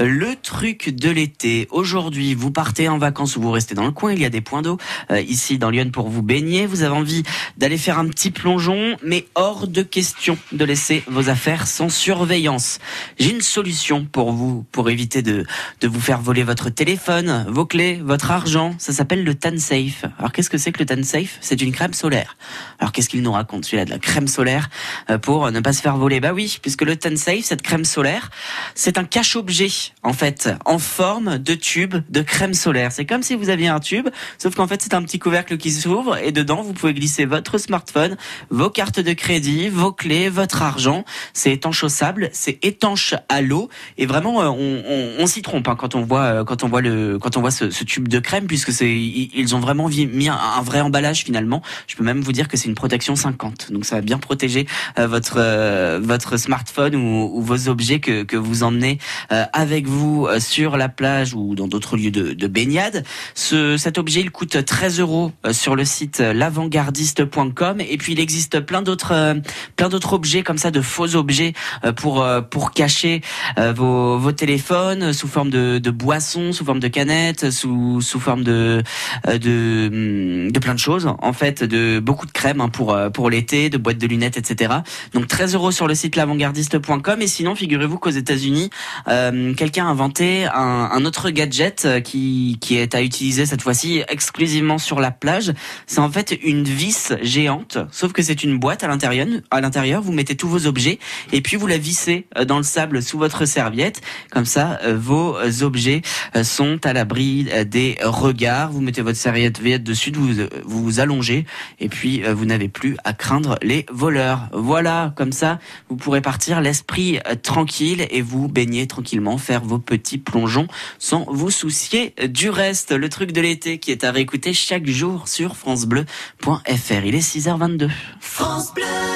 Le truc de l'été. Aujourd'hui, vous partez en vacances ou vous restez dans le coin. Il y a des points d'eau euh, ici dans Lyon pour vous baigner. Vous avez envie d'aller faire un petit plongeon, mais hors de question de laisser vos affaires sans surveillance. J'ai une solution pour vous, pour éviter de, de vous faire voler votre téléphone, vos clés, votre argent. Ça s'appelle le Tan Safe. Alors qu'est-ce que c'est que le Tan Safe C'est une crème solaire. Alors qu'est-ce qu'il nous raconte celui-là de la crème solaire euh, pour ne pas se faire voler? Bah oui, puisque le Tan Safe, cette crème solaire, c'est un cache-objet en fait, en forme de tube de crème solaire. C'est comme si vous aviez un tube, sauf qu'en fait, c'est un petit couvercle qui s'ouvre et dedans, vous pouvez glisser votre smartphone, vos cartes de crédit, vos clés, votre argent. C'est étanchissable, c'est étanche à l'eau et vraiment, euh, on, s'y trompe hein, quand on voit euh, quand on voit le quand on voit ce, tube de crème puisque ils ont vraiment mis un, vrai emballage finalement. Je peux même vous dire que c'est une protection 50, donc ça va bien protéger euh, votre votre smartphone ou, vos objets que vous emmenez avec vous euh, sur la plage ou dans d'autres lieux de, de baignade. Ce, cet objet, il coûte 13 euros euh, sur le site l'avantgardiste.com et puis il existe plein d'autres euh, plein d'autres objets comme ça de faux objets pour pour cacher vos, vos téléphones sous forme de, de boissons, sous forme de canettes, sous sous forme de hum, de plein de choses en fait, de beaucoup de crèmes hein, pour pour l'été, de boîtes de lunettes, etc. Donc 13 euros sur le site l'avantgardiste.com et sinon figurez-vous qu'aux États-Unis euh, quelqu'un a inventé un, un, autre gadget euh, qui, qui est à utiliser cette fois-ci exclusivement sur la plage. C'est en fait une vis géante, sauf que c'est une boîte à l'intérieur. À l'intérieur, vous mettez tous vos objets et puis vous la vissez euh, dans le sable sous votre serviette. Comme ça, euh, vos objets sont à l'abri des regards. Vous mettez votre serviette dessus, vous vous allongez et puis vous n'avez plus à craindre les voleurs. Voilà, comme ça, vous pourrez partir l'esprit tranquille et vous baigner tranquillement, vos petits plongeons sans vous soucier du reste. Le truc de l'été qui est à réécouter chaque jour sur francebleu.fr. Il est 6h22. France Bleu